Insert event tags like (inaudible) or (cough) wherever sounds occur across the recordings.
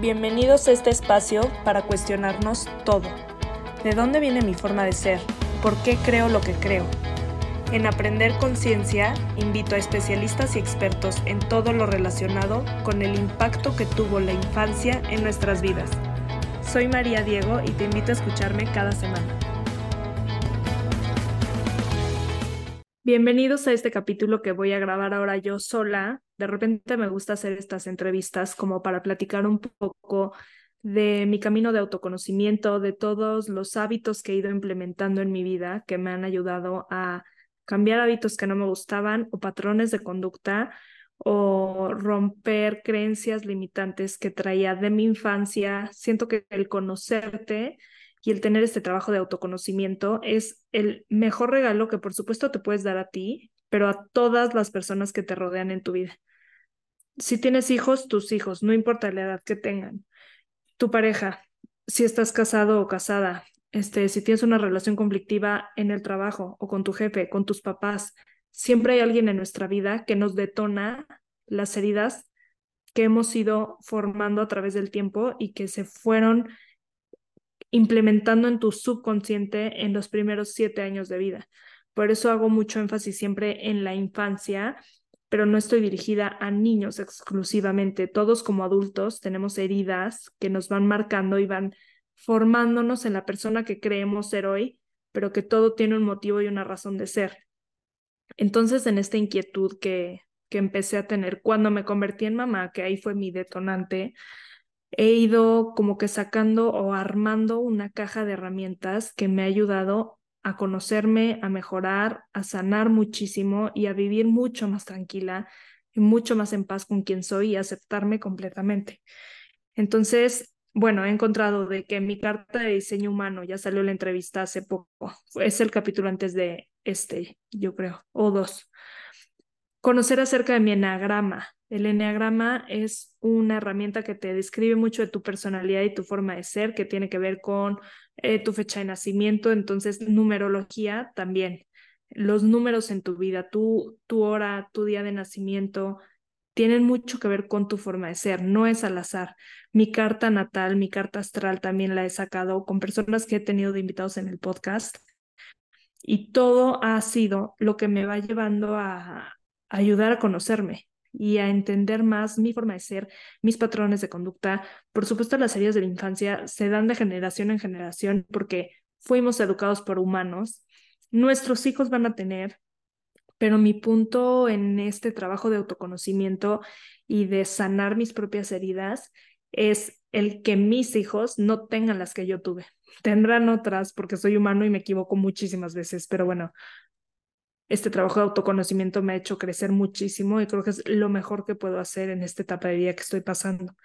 Bienvenidos a este espacio para cuestionarnos todo. ¿De dónde viene mi forma de ser? ¿Por qué creo lo que creo? En Aprender Conciencia invito a especialistas y expertos en todo lo relacionado con el impacto que tuvo la infancia en nuestras vidas. Soy María Diego y te invito a escucharme cada semana. Bienvenidos a este capítulo que voy a grabar ahora yo sola. De repente me gusta hacer estas entrevistas como para platicar un poco de mi camino de autoconocimiento, de todos los hábitos que he ido implementando en mi vida que me han ayudado a cambiar hábitos que no me gustaban o patrones de conducta o romper creencias limitantes que traía de mi infancia. Siento que el conocerte y el tener este trabajo de autoconocimiento es el mejor regalo que por supuesto te puedes dar a ti, pero a todas las personas que te rodean en tu vida. Si tienes hijos, tus hijos, no importa la edad que tengan. Tu pareja, si estás casado o casada, este, si tienes una relación conflictiva en el trabajo o con tu jefe, con tus papás, siempre hay alguien en nuestra vida que nos detona las heridas que hemos ido formando a través del tiempo y que se fueron implementando en tu subconsciente en los primeros siete años de vida. Por eso hago mucho énfasis siempre en la infancia, pero no estoy dirigida a niños exclusivamente. Todos como adultos tenemos heridas que nos van marcando y van formándonos en la persona que creemos ser hoy, pero que todo tiene un motivo y una razón de ser. Entonces, en esta inquietud que, que empecé a tener cuando me convertí en mamá, que ahí fue mi detonante, he ido como que sacando o armando una caja de herramientas que me ha ayudado a conocerme, a mejorar, a sanar muchísimo y a vivir mucho más tranquila y mucho más en paz con quien soy y aceptarme completamente. Entonces, bueno, he encontrado de que mi carta de diseño humano ya salió la entrevista hace poco. Es el capítulo antes de este, yo creo, o dos. Conocer acerca de mi enagrama, el enneagrama es una herramienta que te describe mucho de tu personalidad y tu forma de ser, que tiene que ver con eh, tu fecha de nacimiento, entonces numerología también. Los números en tu vida, tu, tu hora, tu día de nacimiento, tienen mucho que ver con tu forma de ser, no es al azar. Mi carta natal, mi carta astral también la he sacado con personas que he tenido de invitados en el podcast y todo ha sido lo que me va llevando a ayudar a conocerme y a entender más mi forma de ser, mis patrones de conducta. Por supuesto, las heridas de la infancia se dan de generación en generación porque fuimos educados por humanos. Nuestros hijos van a tener, pero mi punto en este trabajo de autoconocimiento y de sanar mis propias heridas es el que mis hijos no tengan las que yo tuve. Tendrán otras porque soy humano y me equivoco muchísimas veces, pero bueno, este trabajo de autoconocimiento me ha hecho crecer muchísimo y creo que es lo mejor que puedo hacer en esta etapa de vida que estoy pasando.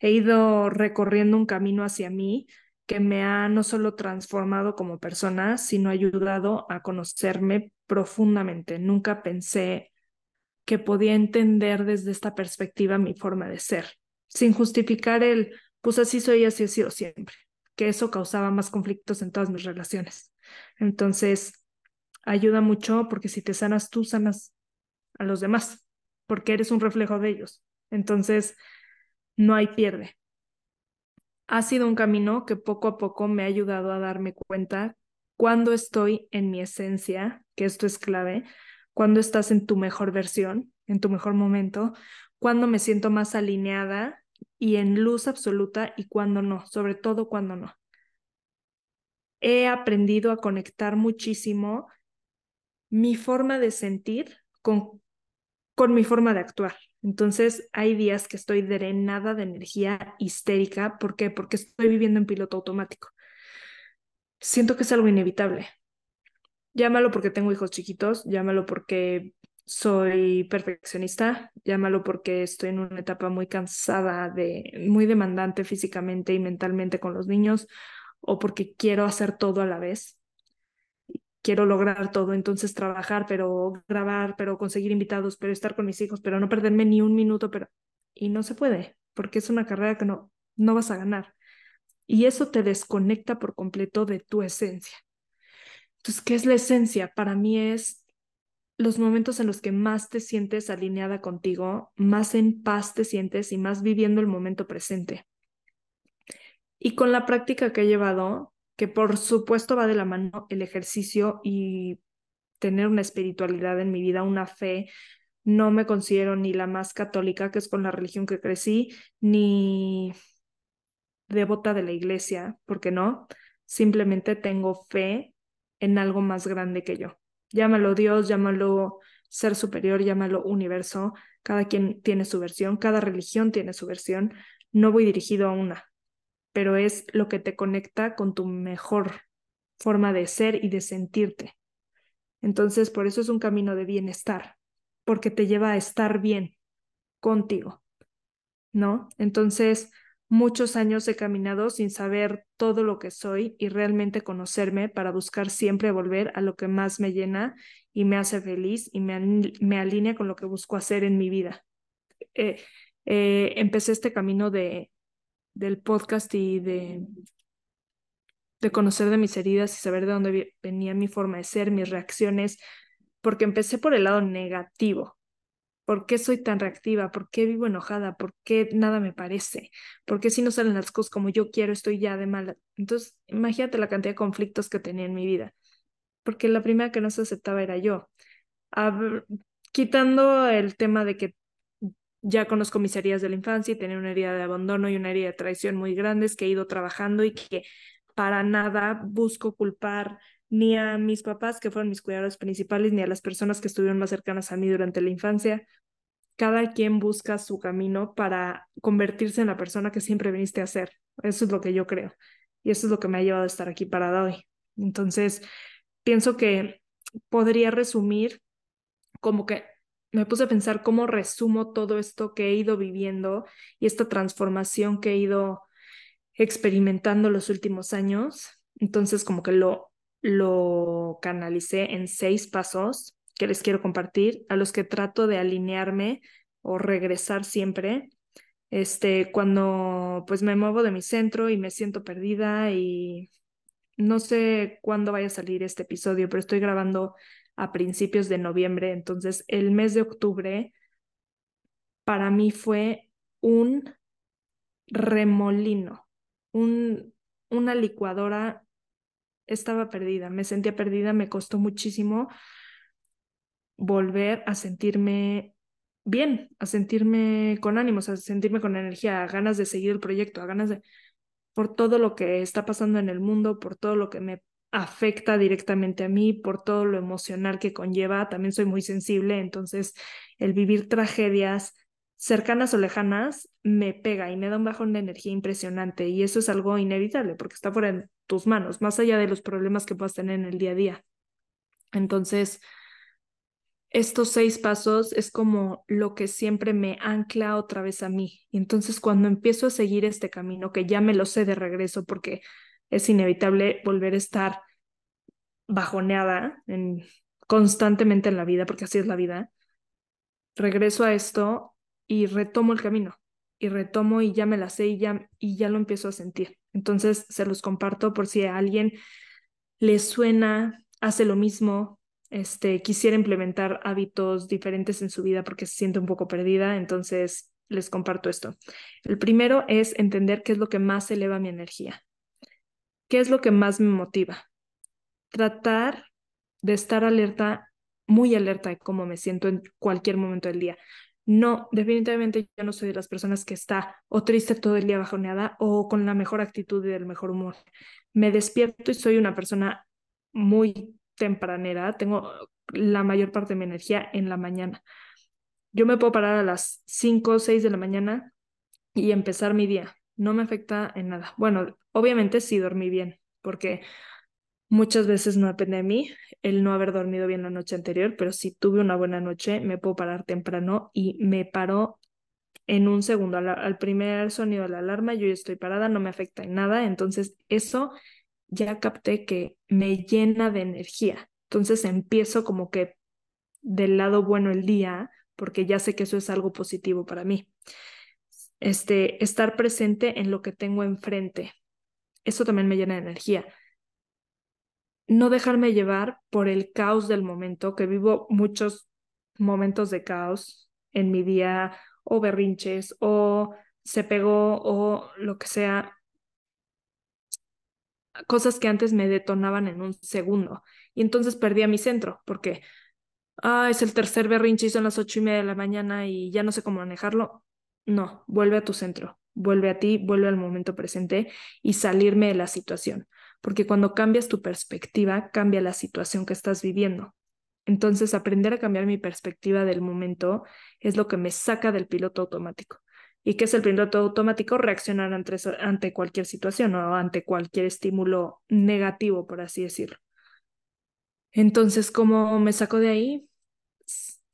He ido recorriendo un camino hacia mí que me ha no solo transformado como persona, sino ayudado a conocerme profundamente. Nunca pensé que podía entender desde esta perspectiva mi forma de ser, sin justificar el, pues así soy, así he sido siempre, que eso causaba más conflictos en todas mis relaciones. Entonces, ayuda mucho porque si te sanas tú, sanas a los demás, porque eres un reflejo de ellos. Entonces, no hay pierde. Ha sido un camino que poco a poco me ha ayudado a darme cuenta cuando estoy en mi esencia, que esto es clave, cuando estás en tu mejor versión, en tu mejor momento, cuando me siento más alineada y en luz absoluta y cuando no, sobre todo cuando no. He aprendido a conectar muchísimo mi forma de sentir con, con mi forma de actuar. Entonces, hay días que estoy drenada de energía histérica. ¿Por qué? Porque estoy viviendo en piloto automático. Siento que es algo inevitable. Llámalo porque tengo hijos chiquitos, llámalo porque soy perfeccionista, llámalo porque estoy en una etapa muy cansada de, muy demandante físicamente y mentalmente con los niños, o porque quiero hacer todo a la vez quiero lograr todo, entonces trabajar, pero grabar, pero conseguir invitados, pero estar con mis hijos, pero no perderme ni un minuto, pero y no se puede, porque es una carrera que no no vas a ganar. Y eso te desconecta por completo de tu esencia. Entonces, ¿qué es la esencia? Para mí es los momentos en los que más te sientes alineada contigo, más en paz te sientes y más viviendo el momento presente. Y con la práctica que he llevado, que por supuesto va de la mano el ejercicio y tener una espiritualidad en mi vida, una fe, no me considero ni la más católica, que es con la religión que crecí, ni devota de la iglesia, porque no, simplemente tengo fe en algo más grande que yo. Llámalo Dios, llámalo ser superior, llámalo universo, cada quien tiene su versión, cada religión tiene su versión, no voy dirigido a una, pero es lo que te conecta con tu mejor forma de ser y de sentirte. Entonces, por eso es un camino de bienestar, porque te lleva a estar bien contigo, ¿no? Entonces, muchos años he caminado sin saber todo lo que soy y realmente conocerme para buscar siempre volver a lo que más me llena y me hace feliz y me, me alinea con lo que busco hacer en mi vida. Eh, eh, empecé este camino de, del podcast y de, de conocer de mis heridas y saber de dónde venía mi forma de ser, mis reacciones, porque empecé por el lado negativo. ¿Por qué soy tan reactiva? ¿Por qué vivo enojada? ¿Por qué nada me parece? ¿Por qué si no salen las cosas como yo quiero estoy ya de mala? Entonces, imagínate la cantidad de conflictos que tenía en mi vida, porque la primera que no se aceptaba era yo. quitando el tema de que ya conozco mis heridas de la infancia y tenía una herida de abandono y una herida de traición muy grandes que he ido trabajando y que para nada busco culpar ni a mis papás, que fueron mis cuidadores principales, ni a las personas que estuvieron más cercanas a mí durante la infancia. Cada quien busca su camino para convertirse en la persona que siempre viniste a ser. Eso es lo que yo creo. Y eso es lo que me ha llevado a estar aquí parada hoy. Entonces, pienso que podría resumir como que me puse a pensar cómo resumo todo esto que he ido viviendo y esta transformación que he ido experimentando los últimos años. Entonces, como que lo, lo canalicé en seis pasos que les quiero compartir, a los que trato de alinearme o regresar siempre. Este, cuando pues me muevo de mi centro y me siento perdida y no sé cuándo vaya a salir este episodio, pero estoy grabando a principios de noviembre, entonces el mes de octubre para mí fue un remolino, un, una licuadora, estaba perdida, me sentía perdida, me costó muchísimo volver a sentirme bien, a sentirme con ánimos, a sentirme con energía, a ganas de seguir el proyecto, a ganas de, por todo lo que está pasando en el mundo, por todo lo que me afecta directamente a mí por todo lo emocional que conlleva. También soy muy sensible, entonces el vivir tragedias cercanas o lejanas me pega y me da un bajón de energía impresionante y eso es algo inevitable porque está fuera de tus manos, más allá de los problemas que puedas tener en el día a día. Entonces, estos seis pasos es como lo que siempre me ancla otra vez a mí. Entonces cuando empiezo a seguir este camino, que ya me lo sé de regreso porque es inevitable volver a estar bajoneada en, constantemente en la vida, porque así es la vida, regreso a esto y retomo el camino y retomo y ya me la sé y ya, y ya lo empiezo a sentir. Entonces se los comparto por si a alguien le suena, hace lo mismo, este, quisiera implementar hábitos diferentes en su vida porque se siente un poco perdida, entonces les comparto esto. El primero es entender qué es lo que más eleva mi energía. ¿Qué es lo que más me motiva? Tratar de estar alerta, muy alerta de cómo me siento en cualquier momento del día. No, definitivamente yo no soy de las personas que está o triste todo el día bajoneada o con la mejor actitud y el mejor humor. Me despierto y soy una persona muy tempranera, tengo la mayor parte de mi energía en la mañana. Yo me puedo parar a las 5 o 6 de la mañana y empezar mi día no me afecta en nada. Bueno, obviamente sí dormí bien, porque muchas veces no depende de mí el no haber dormido bien la noche anterior, pero si tuve una buena noche, me puedo parar temprano y me paro en un segundo. Al, primer sonido de la alarma, yo ya estoy parada, no me afecta en nada. Entonces, eso ya capté que me llena de energía. Entonces empiezo como que del lado bueno el día, porque ya sé que eso es algo positivo para mí este, estar presente en lo que tengo enfrente. Eso también me llena de energía. No dejarme llevar por el caos del momento, que vivo muchos momentos de caos en mi día, o berrinches, o se pegó, o lo que sea. cosas que antes me detonaban en un segundo. Y entonces perdía mi centro, porque, ah, es el tercer berrinche y son las ocho y media de la mañana y ya no sé cómo manejarlo. No, vuelve a tu centro, vuelve a ti, vuelve al momento presente y salirme de la situación, porque cuando cambias tu perspectiva, cambia la situación que estás viviendo. Entonces, aprender a cambiar mi perspectiva del momento es lo que me saca del piloto automático. ¿Y qué es el piloto automático? Reaccionar ante, ante cualquier situación o ante cualquier estímulo negativo, por así decirlo. Entonces, ¿cómo me saco de ahí?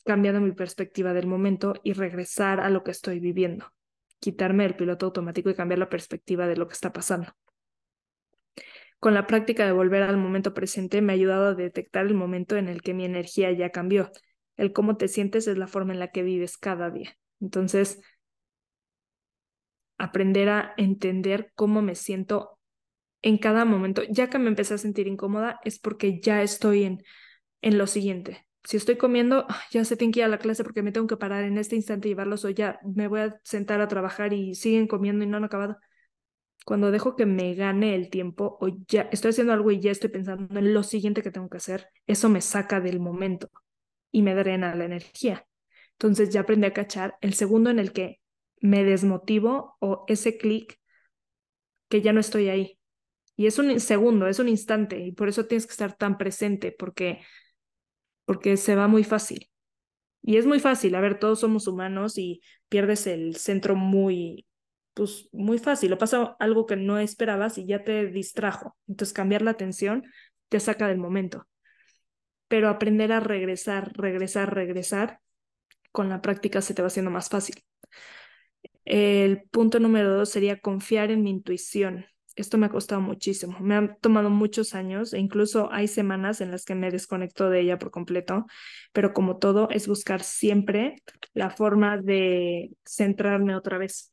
Cambiando mi perspectiva del momento y regresar a lo que estoy viviendo. Quitarme el piloto automático y cambiar la perspectiva de lo que está pasando. Con la práctica de volver al momento presente me ha ayudado a detectar el momento en el que mi energía ya cambió. El cómo te sientes es la forma en la que vives cada día. Entonces, aprender a entender cómo me siento en cada momento. Ya que me empecé a sentir incómoda es porque ya estoy en, en lo siguiente. Si estoy comiendo, ah, ya se tiene que ir a la clase porque me tengo que parar en este instante y llevarlos o ya me voy a sentar a trabajar y siguen comiendo y no han acabado. Cuando dejo que me gane el tiempo o ya estoy haciendo algo y ya estoy pensando en lo siguiente que tengo que hacer, eso me saca del momento y me drena la energía. Entonces ya aprendí a cachar el segundo en el que me desmotivo o ese clic que ya no estoy ahí. Y es un segundo, es un instante y por eso tienes que estar tan presente porque porque se va muy fácil. Y es muy fácil, a ver, todos somos humanos y pierdes el centro muy pues muy fácil, lo pasa algo que no esperabas y ya te distrajo. Entonces cambiar la atención te saca del momento. Pero aprender a regresar, regresar, regresar, con la práctica se te va haciendo más fácil. El punto número dos sería confiar en mi intuición. Esto me ha costado muchísimo, me ha tomado muchos años e incluso hay semanas en las que me desconecto de ella por completo, pero como todo es buscar siempre la forma de centrarme otra vez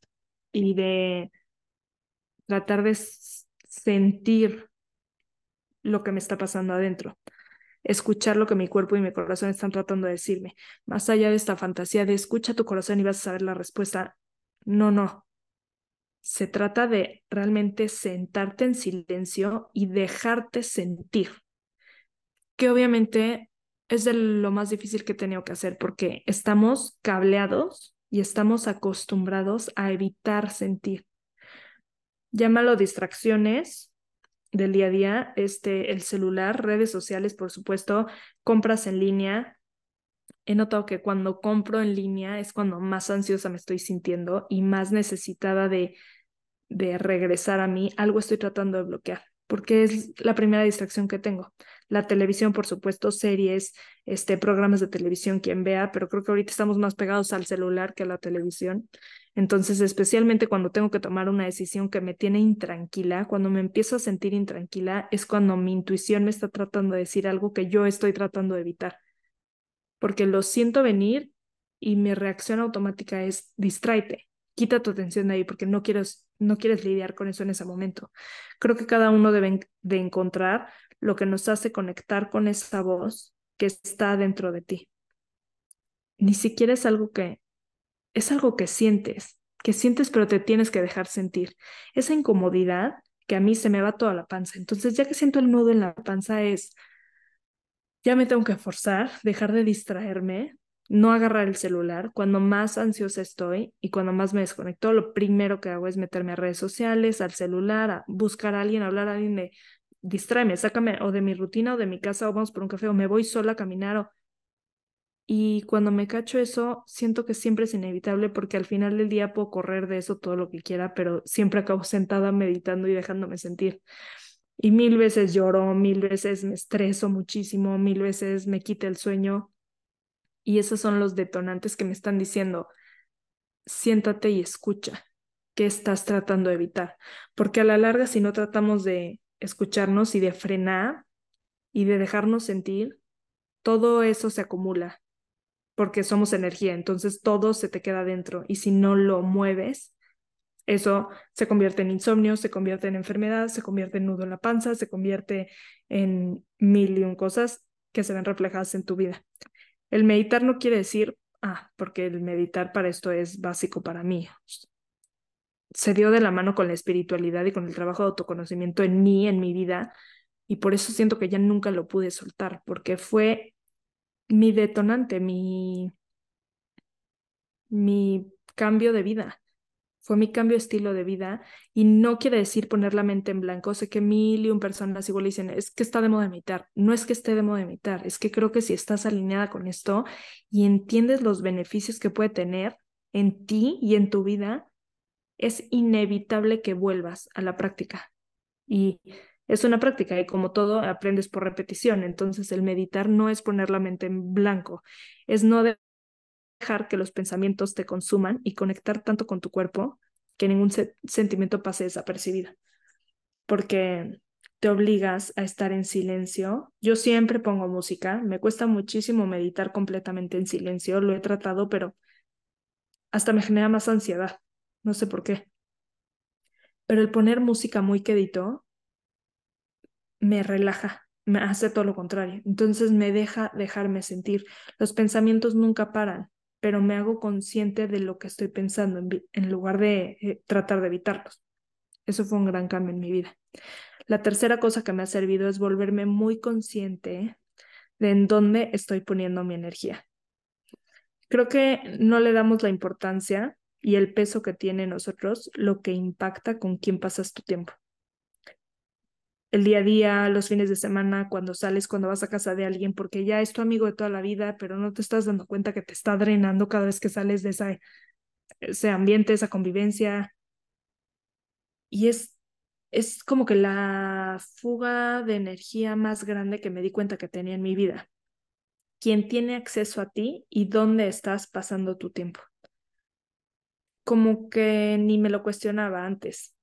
y de tratar de sentir lo que me está pasando adentro escuchar lo que mi cuerpo y mi corazón están tratando de decirme. Más allá de esta fantasía de escucha tu corazón y vas a saber la respuesta, no, no. Se trata de realmente sentarte en silencio y dejarte sentir. Que obviamente es de lo más difícil que he tenido que hacer porque estamos cableados y estamos acostumbrados a evitar sentir. Llámalo distracciones del día a día, este, el celular, redes sociales, por supuesto, compras en línea, he notado que cuando compro en línea es cuando más ansiosa me estoy sintiendo y más necesitada de, de regresar a mí. Algo estoy tratando de bloquear porque es la primera distracción que tengo. La televisión, por supuesto, series, este, programas de televisión, quien vea, pero creo que ahorita estamos más pegados al celular que a la televisión. Entonces, especialmente cuando tengo que tomar una decisión que me tiene intranquila, cuando me empiezo a sentir intranquila, es cuando mi intuición me está tratando de decir algo que yo estoy tratando de evitar porque lo siento venir y mi reacción automática es distráete, quita tu atención de ahí porque no quieres, no quieres lidiar con eso en ese momento. Creo que cada uno debe de encontrar lo que nos hace conectar con esa voz que está dentro de ti. Ni siquiera es algo que, es algo que sientes, que sientes pero te tienes que dejar sentir. Esa incomodidad que a mí se me va toda la panza. Entonces, ya que siento el nudo en la panza es, ya me tengo que forzar, dejar de distraerme, no agarrar el celular. Cuando más ansiosa estoy y cuando más me desconecto, lo primero que hago es meterme a redes sociales, al celular, a buscar a alguien, a hablar a alguien de distráeme, sácame o de mi rutina o de mi casa o vamos por un café o me voy sola a caminar o... Y cuando me cacho eso, siento que siempre es inevitable porque al final del día puedo correr de eso todo lo que quiera, pero siempre acabo sentada meditando y dejándome sentir. Y mil veces lloro, mil veces me estreso muchísimo, mil veces me quita el sueño. Y esos son los detonantes que me están diciendo, siéntate y escucha qué estás tratando de evitar. Porque a la larga, si no tratamos de escucharnos y de frenar y de dejarnos sentir, todo eso se acumula porque somos energía, entonces todo se te queda dentro y si no lo mueves, eso se convierte en insomnio, se convierte en enfermedad, se convierte en nudo en la panza, se convierte en mil y un cosas que se ven reflejadas en tu vida. El meditar no quiere decir, ah, porque el meditar para esto es básico para mí. se dio de la mano con la espiritualidad y con el trabajo de autoconocimiento en mí, en mi vida, y por eso siento que ya nunca lo pude soltar, porque fue mi detonante, mi, mi cambio de vida. Fue mi cambio de estilo de vida y no quiere decir poner la mente en blanco. Sé que mil y un personas igual dicen, es que está de moda meditar. No es que esté de moda meditar, es que creo que si estás alineada con esto y entiendes los beneficios que puede tener en ti y en tu vida, es inevitable que vuelvas a la práctica. Y es una práctica y como todo aprendes por repetición. Entonces el meditar no es poner la mente en blanco, es no dejar que los pensamientos te consuman y conectar tanto con tu cuerpo que ningún sentimiento pase desapercibido. Porque te obligas a estar en silencio. Yo siempre pongo música, me cuesta muchísimo meditar completamente en silencio, lo he tratado, pero hasta me genera más ansiedad, no sé por qué. Pero el poner música muy quedito me relaja, me hace todo lo contrario. Entonces me deja dejarme sentir. Los pensamientos nunca paran, pero me hago consciente de lo que estoy pensando en, lugar de eh, tratar de evitarlos. Eso fue un gran cambio en mi vida. La tercera cosa que me ha servido es volverme muy consciente de en dónde estoy poniendo mi energía. Creo que no le damos la importancia y el peso que tiene nosotros lo que impacta con quién pasas tu tiempo el día a día, los fines de semana, cuando sales, cuando vas a casa de alguien, porque ya es tu amigo de toda la vida, pero no te estás dando cuenta que te está drenando cada vez que sales de esa, ese ambiente, esa convivencia. Y es, es como que la fuga de energía más grande que me di cuenta que tenía en mi vida. ¿Quién tiene acceso a ti y dónde estás pasando tu tiempo? Como que ni me lo cuestionaba antes,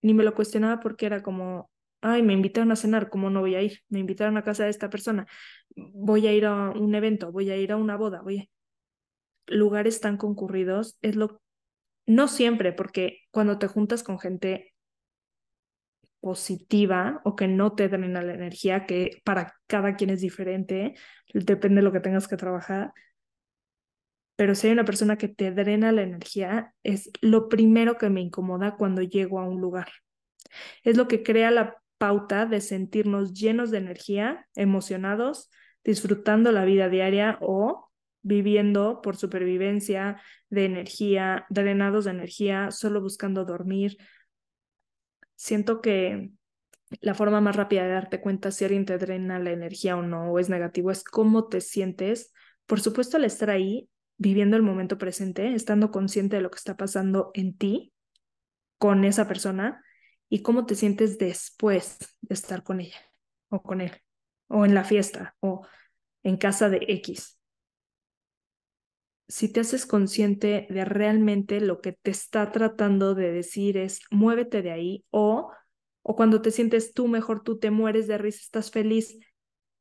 ni me lo cuestionaba porque era como, ay, me invitaron a cenar, ¿cómo no voy a ir? Me invitaron a casa de esta persona, voy a ir a un evento, voy a ir a una boda, voy a... Lugares tan concurridos es lo... No siempre, porque cuando te juntas con gente positiva o que no te drena la energía, que para cada quien es diferente, depende de lo que tengas que trabajar, pero si hay una persona que te drena la energía, es lo primero que me incomoda cuando llego a un lugar. Es lo que crea la pauta de sentirnos llenos de energía, emocionados, disfrutando la vida diaria o viviendo por supervivencia de energía, drenados de energía, solo buscando dormir. Siento que la forma más rápida de darte cuenta si alguien te drena la energía o no, o es negativo, es cómo te sientes. Por supuesto, al estar ahí, viviendo el momento presente, estando consciente de lo que está pasando en ti, con esa persona, y cómo te sientes después de estar con ella o con él, o en la fiesta, o en casa de X. Si te haces consciente de realmente lo que te está tratando de decir es muévete de ahí, o, o cuando te sientes tú mejor, tú te mueres de risa, estás feliz.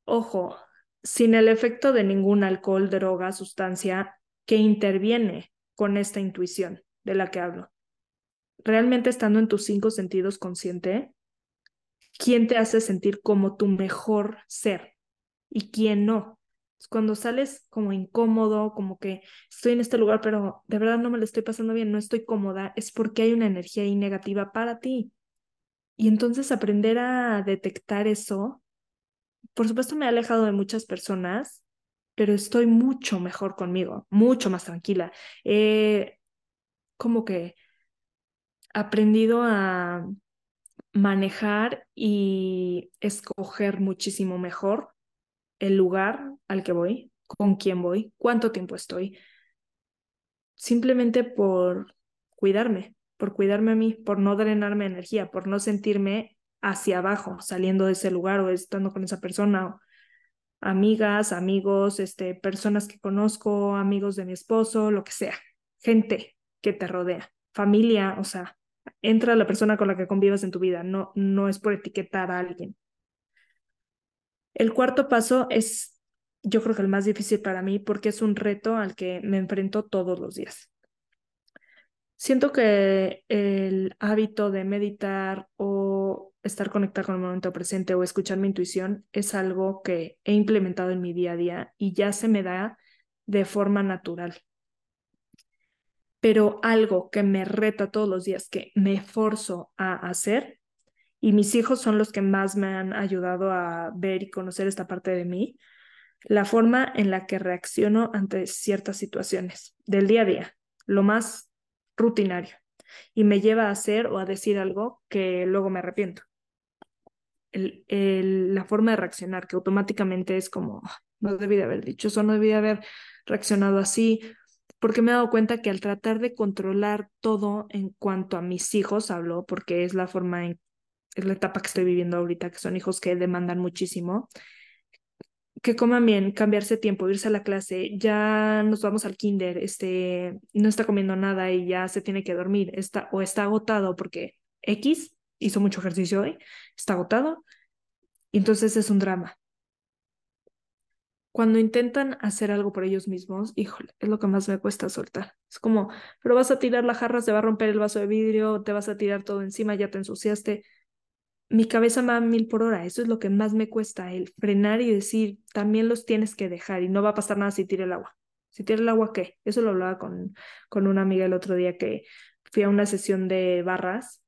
Ojo, sin el efecto de ningún alcohol, droga, sustancia que interviene con esta intuición de la que hablo realmente estando en tus cinco sentidos consciente, quién te hace sentir como tu mejor ser y quién no. Cuando sales como incómodo, como que estoy en este lugar, pero de verdad no me lo estoy pasando bien, no estoy cómoda, es porque hay una energía ahí negativa para ti. Y entonces aprender a detectar eso, por supuesto me ha alejado de muchas personas, pero estoy mucho mejor conmigo, mucho más tranquila. Eh, como que aprendido a manejar y escoger muchísimo mejor el lugar al que voy, con quién voy, cuánto tiempo estoy, simplemente por cuidarme, por cuidarme a mí, por no drenarme energía, por no sentirme hacia abajo saliendo de ese lugar o estando con esa persona amigas, amigos, este, personas que conozco, amigos de mi esposo, lo que sea, gente que te rodea, familia, o sea, entra la persona con la que convivas en tu vida, no, no es por etiquetar a alguien. El cuarto paso es, yo creo que el más difícil para mí porque es un reto al que me enfrento todos los días. Siento que el hábito de meditar o estar conectado con el momento presente o escuchar mi intuición es algo que he implementado en mi día a día y ya se me da de forma natural pero algo que me reta todos los días, que me forzo a hacer, y mis hijos son los que más me han ayudado a ver y conocer esta parte de mí, la forma en la que reacciono ante ciertas situaciones del día a día, lo más rutinario, y me lleva a hacer o a decir algo que luego me arrepiento. El, la forma de reaccionar, que automáticamente es como, ah, no debí de haber dicho eso, no debí de haber reaccionado así, porque me he dado cuenta que al tratar de controlar todo en cuanto a mis hijos, hablo, porque es la forma en, es la etapa que estoy viviendo ahorita, que son hijos que demandan muchísimo, que coman bien, cambiarse tiempo, irse a la clase, ya nos vamos al kinder, este, no está comiendo nada y ya se tiene que dormir, está, o está agotado porque X hizo mucho ejercicio hoy, está agotado, entonces es un drama. Cuando intentan hacer algo por ellos mismos, híjole, es lo que más me cuesta soltar. Es como, pero vas a tirar la jarra, se va a romper el vaso de vidrio, te vas a tirar todo encima, ya te ensuciaste mi cabeza va a mil por hora. Eso es lo que más me cuesta, el frenar y decir, también los tienes que dejar y no va a pasar nada si tira el agua. Si tira el agua, ¿qué? Eso lo hablaba con, con una amiga el otro día que fui a una sesión de barras,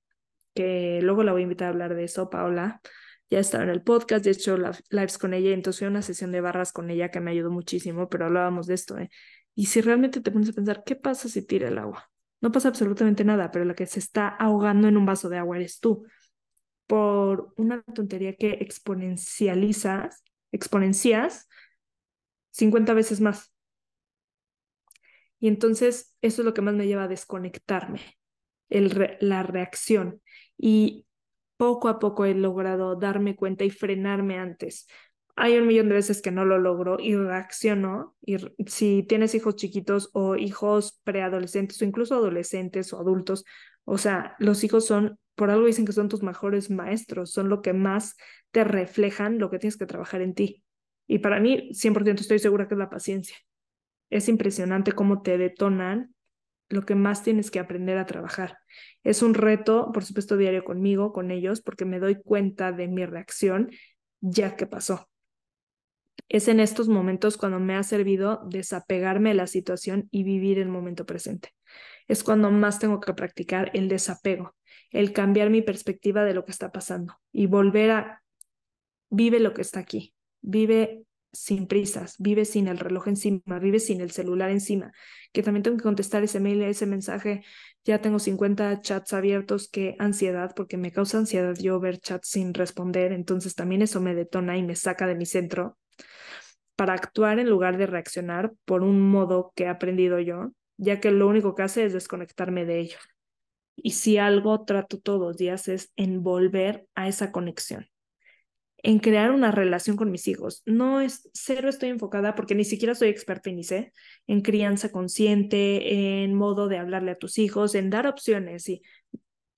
que luego la voy a invitar a hablar de eso, Paola. Ya estaba en el podcast, de hecho, lives con ella, entonces fui a una sesión de barras con ella que me ayudó muchísimo, pero hablábamos de esto, ¿eh? Y si realmente te pones a pensar, ¿qué pasa si tira el agua? No pasa absolutamente nada, pero la que se está ahogando en un vaso de agua eres tú por una tontería que exponencializas, exponencias 50 veces más. Y entonces eso es lo que más me lleva a desconectarme, el la reacción. Y poco a poco he logrado darme cuenta y frenarme antes. Hay un millón de veces que no lo logro y reacciono. Y si tienes hijos chiquitos o hijos preadolescentes o incluso adolescentes o adultos, o sea, los hijos son por algo dicen que son tus mejores maestros, son lo que más te reflejan lo que tienes que trabajar en ti. Y para mí, 100% estoy segura que es la paciencia. Es impresionante cómo te detonan lo que más tienes que aprender a trabajar. Es un reto, por supuesto, diario conmigo, con ellos, porque me doy cuenta de mi reacción ya que pasó. Es en estos momentos cuando me ha servido desapegarme de la situación y vivir el momento presente. Es cuando más tengo que practicar el desapego, el cambiar mi perspectiva de lo que está pasando y volver a vive lo que está aquí, vive sin prisas, vive sin el reloj encima, vive sin el celular encima, que también tengo que contestar ese mail, ese mensaje, ya tengo 50 chats abiertos, qué ansiedad, porque me causa ansiedad yo ver chats sin responder, entonces también eso me detona y me saca de mi centro para actuar en lugar de reaccionar por un modo que he aprendido yo, ya que lo único que hace es desconectarme de ello. Y si algo trato todos los días es en volver a esa conexión, en crear una relación con mis hijos. No es cero estoy enfocada porque ni siquiera soy experta ni sé en crianza consciente, en modo de hablarle a tus hijos, en dar opciones y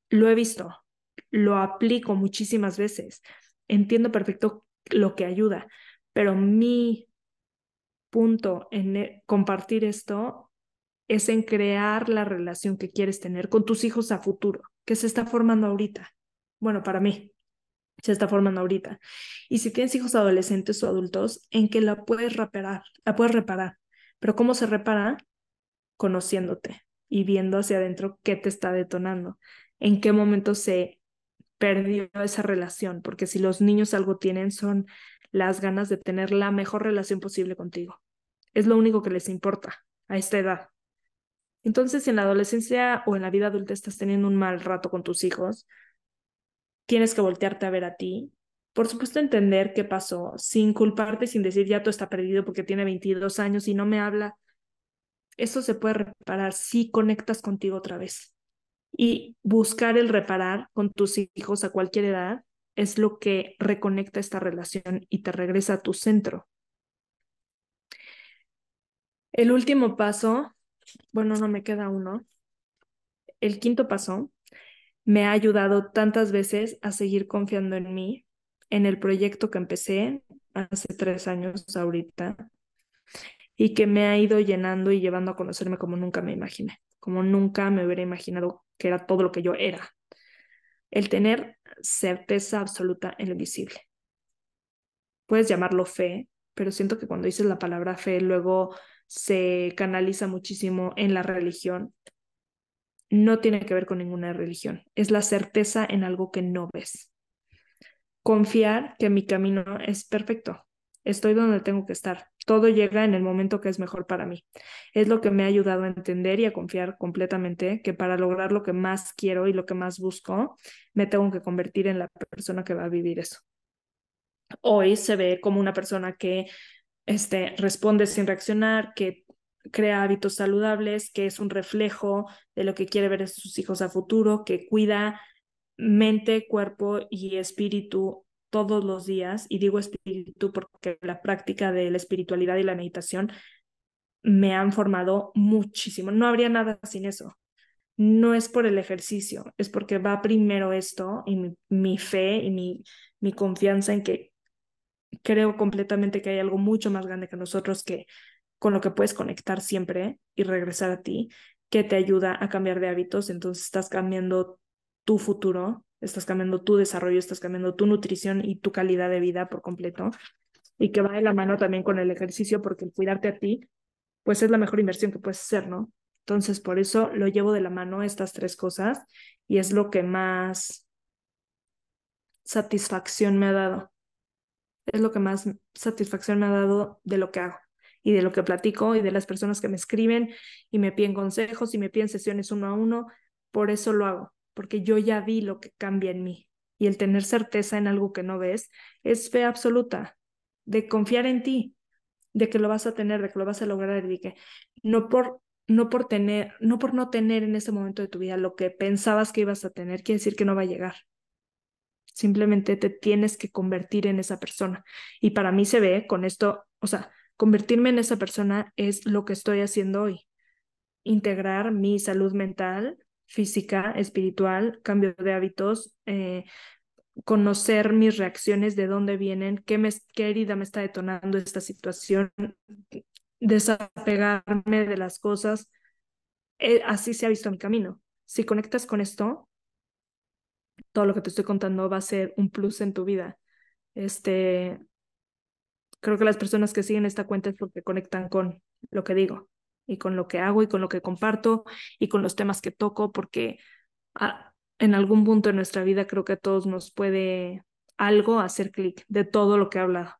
lo he visto, lo aplico muchísimas veces. Entiendo perfecto lo que ayuda, pero mi punto en e, compartir esto es en crear la relación que quieres tener con tus hijos a futuro, que se está formando ahorita. Bueno, para mí, se está formando ahorita. Y si tienes hijos adolescentes o adultos, en que la puedes reparar, la puedes reparar. Pero ¿cómo se repara? Conociéndote y viendo hacia adentro qué te está detonando, en qué momento se perdió esa relación, porque si los niños algo tienen son las ganas de tener la mejor relación posible contigo. Es lo único que les importa a esta edad. Entonces, si en la adolescencia o en la vida adulta estás teniendo un mal rato con tus hijos, tienes que voltearte a ver a ti. Por supuesto, entender qué pasó, sin culparte, sin decir ya todo está perdido porque tiene 22 años y no me habla. Eso se puede reparar si conectas contigo otra vez. Y buscar el reparar con tus hijos a cualquier edad es lo que reconecta esta relación y te regresa a tu centro. El último paso bueno, no me queda uno. El quinto paso me ha ayudado tantas veces a seguir confiando en mí, en el proyecto que empecé hace tres años ahorita y que me ha ido llenando y llevando a conocerme como nunca me imaginé, como nunca me hubiera imaginado que era todo lo que yo era. El tener certeza absoluta en lo visible. Puedes llamarlo fe, pero siento que cuando dices la palabra fe, luego se canaliza muchísimo en la religión no tiene que ver con ninguna religión, es la certeza en algo que no ves. Confiar que mi camino es perfecto, estoy donde tengo que estar, todo llega en el momento que es mejor para mí. Es lo que me ha ayudado a entender y a confiar completamente que para lograr lo que más quiero y lo que más busco, me tengo que convertir en la persona que va a vivir eso. Hoy se ve como una persona que este, responde sin reaccionar, que crea hábitos saludables, que es un reflejo de lo que quiere ver en sus hijos a futuro, que cuida mente, cuerpo y espíritu todos los días. Y digo espíritu porque la práctica de la espiritualidad y la meditación me han formado muchísimo. No habría nada sin eso. No es por el ejercicio, es porque va primero esto y mi, mi fe y mi, mi confianza en que creo completamente que hay algo mucho más grande que nosotros que con lo que puedes conectar siempre y regresar a ti, que te ayuda a cambiar de hábitos, entonces estás cambiando tu futuro, estás cambiando tu desarrollo, estás cambiando tu nutrición y tu calidad de vida por completo, y que va de la mano también con el ejercicio, porque el cuidarte a ti, pues es la mejor inversión que puedes hacer, ¿no? Entonces, por eso lo llevo de la mano estas tres cosas y es lo que más satisfacción me ha dado. Es lo que más satisfacción me ha dado de lo que hago y de lo que platico y de las personas que me escriben y me piden consejos y me piden sesiones uno a uno. Por eso lo hago, porque yo ya vi lo que cambia en mí. Y el tener certeza en algo que no ves es fe absoluta, de confiar en ti, de que lo vas a tener, de que lo vas a lograr y que no por no por tener, no por no tener en ese momento de tu vida lo que pensabas que ibas a tener, quiere decir que no va a llegar. Simplemente te tienes que convertir en esa persona. Y para mí se ve con esto, o sea, convertirme en esa persona es lo que estoy haciendo hoy. Integrar mi salud mental, física, espiritual, cambio de hábitos, eh, conocer mis reacciones, de dónde vienen, qué, me, herida me está detonando esta situación, desapegarme de las cosas. Eh, así se ha visto mi camino. Si conectas con esto, todo lo que te estoy contando va a ser un plus en tu vida. Este, creo que las personas que siguen esta cuenta es porque conectan con lo que digo y con lo que hago y con lo que comparto y con los temas que toco, porque ah, en algún punto de nuestra vida creo que a todos nos puede algo hacer clic de todo lo que he hablado.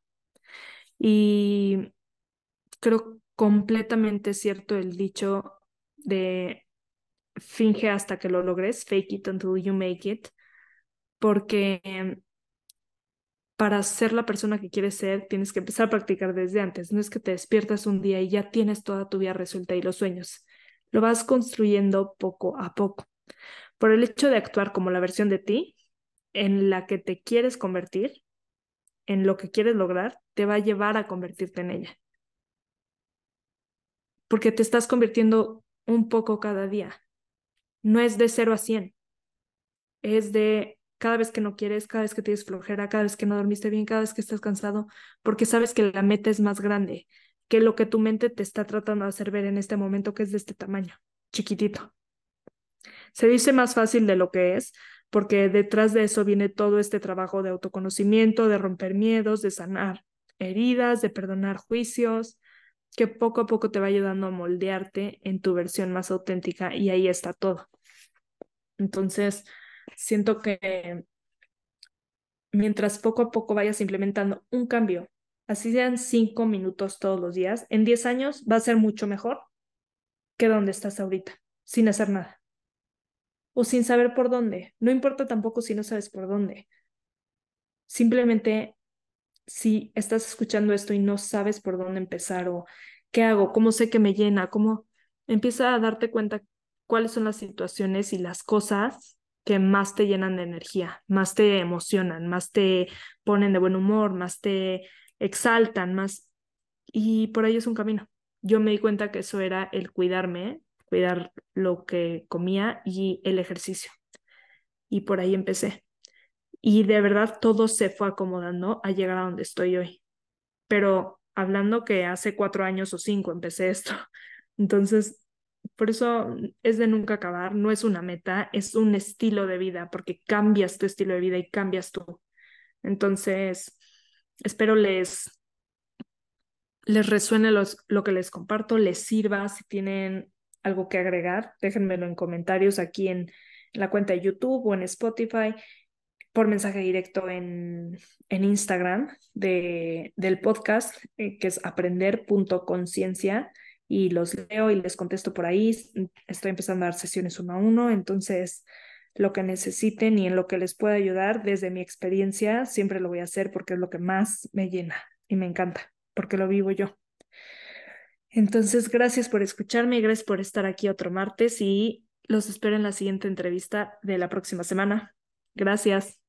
Y creo completamente cierto el dicho de finge hasta que lo logres, fake it until you make it, porque para ser la persona que quieres ser, tienes que empezar a practicar desde antes. No es que te despiertas un día y ya tienes toda tu vida resuelta y los sueños. Lo vas construyendo poco a poco. Por el hecho de actuar como la versión de ti en la que te quieres convertir, en lo que quieres lograr, te va a llevar a convertirte en ella. Porque te estás convirtiendo un poco cada día. No es de 0 a 100. Es de cada vez que no quieres, cada vez que tienes flojera, cada vez que no dormiste bien, cada vez que estás cansado, porque sabes que la meta es más grande que lo que tu mente te está tratando de hacer ver en este momento, que es de este tamaño, chiquitito. Se dice más fácil de lo que es, porque detrás de eso viene todo este trabajo de autoconocimiento, de romper miedos, de sanar heridas, de perdonar juicios, que poco a poco te va ayudando a moldearte en tu versión más auténtica y ahí está todo. Entonces, siento que mientras poco a poco vayas implementando un cambio, así sean cinco minutos todos los días, en diez años va a ser mucho mejor que donde estás ahorita, sin hacer nada. O sin saber por dónde. No importa tampoco si no sabes por dónde. Simplemente, si estás escuchando esto y no sabes por dónde empezar o qué hago, cómo sé que me llena, cómo empieza a darte cuenta cuáles son las situaciones y las cosas que más te llenan de energía, más te emocionan, más te ponen de buen humor, más te exaltan, más... Y por ahí es un camino. Yo me di cuenta que eso era el cuidarme, cuidar lo que comía y el ejercicio. Y por ahí empecé. Y de verdad todo se fue acomodando a llegar a donde estoy hoy. Pero hablando que hace cuatro años o cinco empecé esto. (laughs) Entonces, por eso es de nunca acabar, no es una meta, es un estilo de vida, porque cambias tu estilo de vida y cambias tú. Entonces, espero les, les resuene lo que les comparto, les sirva, si tienen algo que agregar, déjenmelo en comentarios aquí en la cuenta de YouTube o en Spotify, por mensaje directo en, en Instagram de, del podcast, eh, que es aprender.conciencia, y los leo y les contesto por ahí. Estoy empezando a dar sesiones uno a uno, entonces lo que necesiten y en lo que les pueda ayudar desde mi experiencia, siempre lo voy a hacer porque es lo que más me llena y me encanta, porque lo vivo yo. Entonces, gracias por escucharme y gracias por estar aquí otro martes y los espero en la siguiente entrevista de la próxima semana. Gracias.